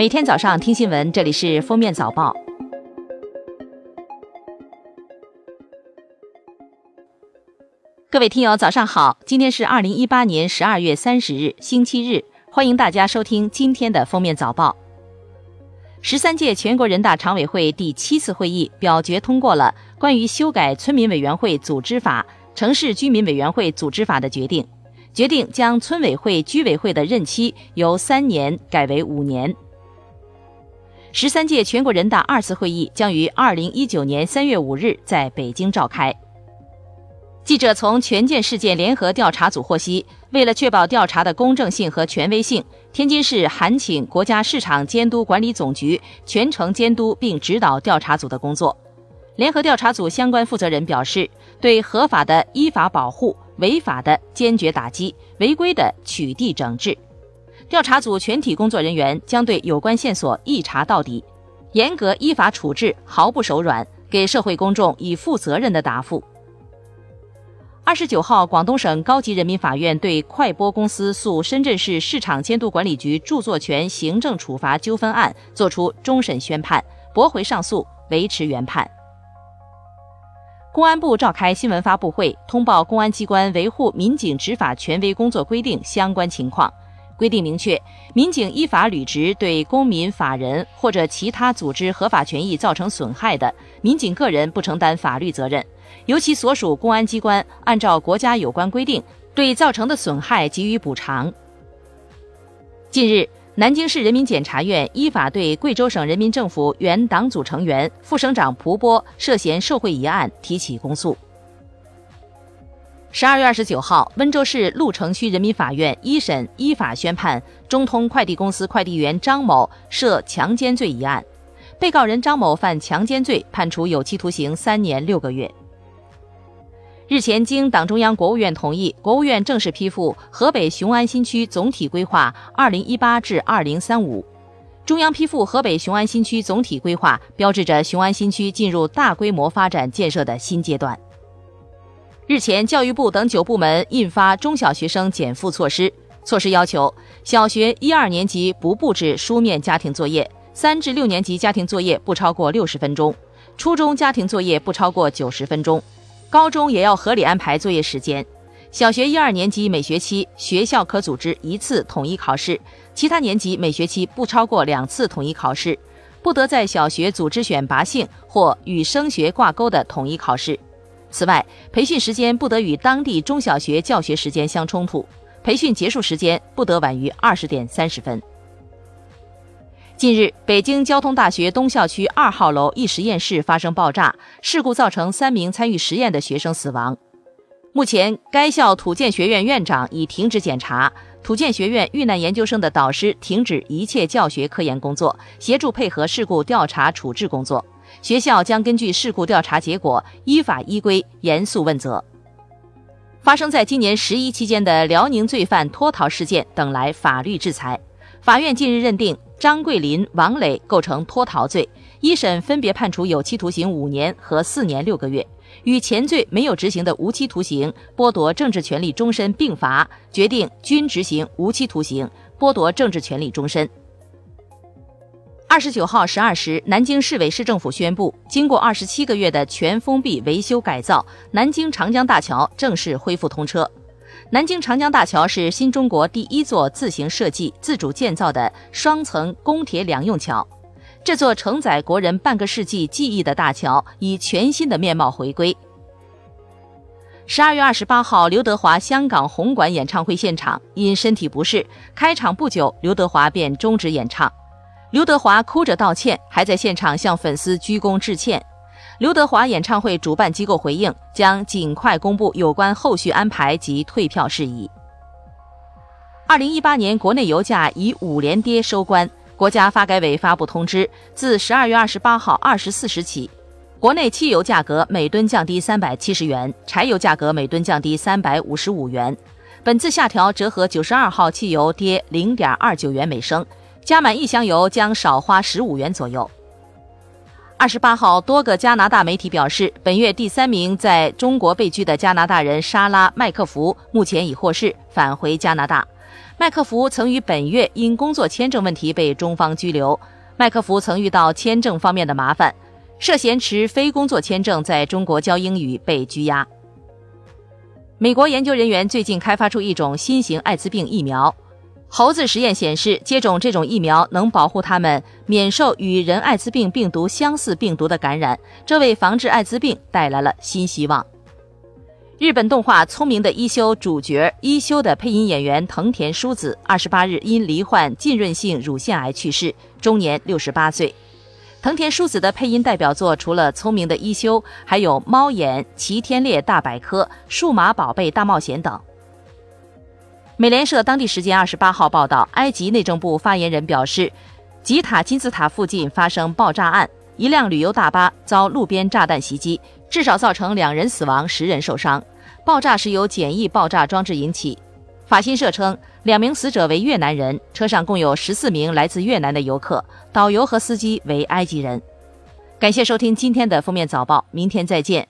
每天早上听新闻，这里是《封面早报》。各位听友，早上好！今天是二零一八年十二月三十日，星期日，欢迎大家收听今天的《封面早报》。十三届全国人大常委会第七次会议表决通过了关于修改《村民委员会组织法》《城市居民委员会组织法》的决定，决定将村委会、居委会的任期由三年改为五年。十三届全国人大二次会议将于二零一九年三月五日在北京召开。记者从权健事件联合调查组获悉，为了确保调查的公正性和权威性，天津市函请国家市场监督管理总局全程监督并指导调查组的工作。联合调查组相关负责人表示，对合法的依法保护，违法的坚决打击，违规的取缔整治。调查组全体工作人员将对有关线索一查到底，严格依法处置，毫不手软，给社会公众以负责任的答复。二十九号，广东省高级人民法院对快播公司诉深圳市市场监督管理局著作权行政处罚纠纷案作出终审宣判，驳回上诉，维持原判。公安部召开新闻发布会，通报公安机关维护民警执法权威工作规定相关情况。规定明确，民警依法履职对公民、法人或者其他组织合法权益造成损害的，民警个人不承担法律责任，由其所属公安机关按照国家有关规定对造成的损害给予补偿。近日，南京市人民检察院依法对贵州省人民政府原党组成员、副省长蒲波涉嫌受贿一案提起公诉。十二月二十九号，温州市鹿城区人民法院一审依法宣判中通快递公司快递员张某涉强奸罪一案，被告人张某犯强奸罪，判处有期徒刑三年六个月。日前，经党中央、国务院同意，国务院正式批复河北雄安新区总体规划（二零一八至二零三五）。中央批复河北雄安新区总体规划，标志着雄安新区进入大规模发展建设的新阶段。日前，教育部等九部门印发中小学生减负措施。措施要求，小学一二年级不布置书面家庭作业，三至六年级家庭作业不超过六十分钟，初中家庭作业不超过九十分钟，高中也要合理安排作业时间。小学一二年级每学期学校可组织一次统一考试，其他年级每学期不超过两次统一考试，不得在小学组织选拔性或与升学挂钩的统一考试。此外，培训时间不得与当地中小学教学时间相冲突，培训结束时间不得晚于二十点三十分。近日，北京交通大学东校区二号楼一实验室发生爆炸事故，造成三名参与实验的学生死亡。目前，该校土建学院院长已停止检查，土建学院遇难研究生的导师停止一切教学科研工作，协助配合事故调查处置工作。学校将根据事故调查结果，依法依规严肃问责。发生在今年十一期间的辽宁罪犯脱逃事件等来法律制裁。法院近日认定张桂林、王磊构成脱逃罪，一审分别判处有期徒刑五年和四年六个月，与前罪没有执行的无期徒刑、剥夺政治权利终身并罚，决定均执行无期徒刑，剥夺政治权利终身。二十九号十二时，南京市委市政府宣布，经过二十七个月的全封闭维修改造，南京长江大桥正式恢复通车。南京长江大桥是新中国第一座自行设计、自主建造的双层公铁两用桥。这座承载国人半个世纪记忆的大桥以全新的面貌回归。十二月二十八号，刘德华香港红馆演唱会现场因身体不适，开场不久，刘德华便终止演唱。刘德华哭着道歉，还在现场向粉丝鞠躬致歉。刘德华演唱会主办机构回应，将尽快公布有关后续安排及退票事宜。二零一八年国内油价以五连跌收官，国家发改委发布通知，自十二月二十八号二十四时起，国内汽油价格每吨降低三百七十元，柴油价格每吨降低三百五十五元。本次下调折合九十二号汽油跌零点二九元每升。加满一箱油将少花十五元左右。二十八号，多个加拿大媒体表示，本月第三名在中国被拘的加拿大人莎拉·麦克福目前已获释，返回加拿大。麦克福曾于本月因工作签证问题被中方拘留。麦克福曾遇到签证方面的麻烦，涉嫌持非工作签证在中国教英语被拘押。美国研究人员最近开发出一种新型艾滋病疫苗，猴子实验显示，接种这种疫苗能保护他们免受与人艾滋病病毒相似病毒的感染，这为防治艾滋病带来了新希望。日本动画《聪明的一休》主角一休的配音演员藤田淑子，二十八日因罹患浸润性乳腺癌去世，终年六十八岁。藤田淑子的配音代表作除了《聪明的一休》，还有《猫眼》《齐天烈大百科》《数码宝贝大冒险》等。美联社当地时间二十八号报道，埃及内政部发言人表示，吉塔金字塔附近发生爆炸案，一辆旅游大巴遭路边炸弹袭击，至少造成两人死亡，十人受伤。爆炸是由简易爆炸装置引起。法新社称，两名死者为越南人，车上共有十四名来自越南的游客，导游和司机为埃及人。感谢收听今天的封面早报，明天再见。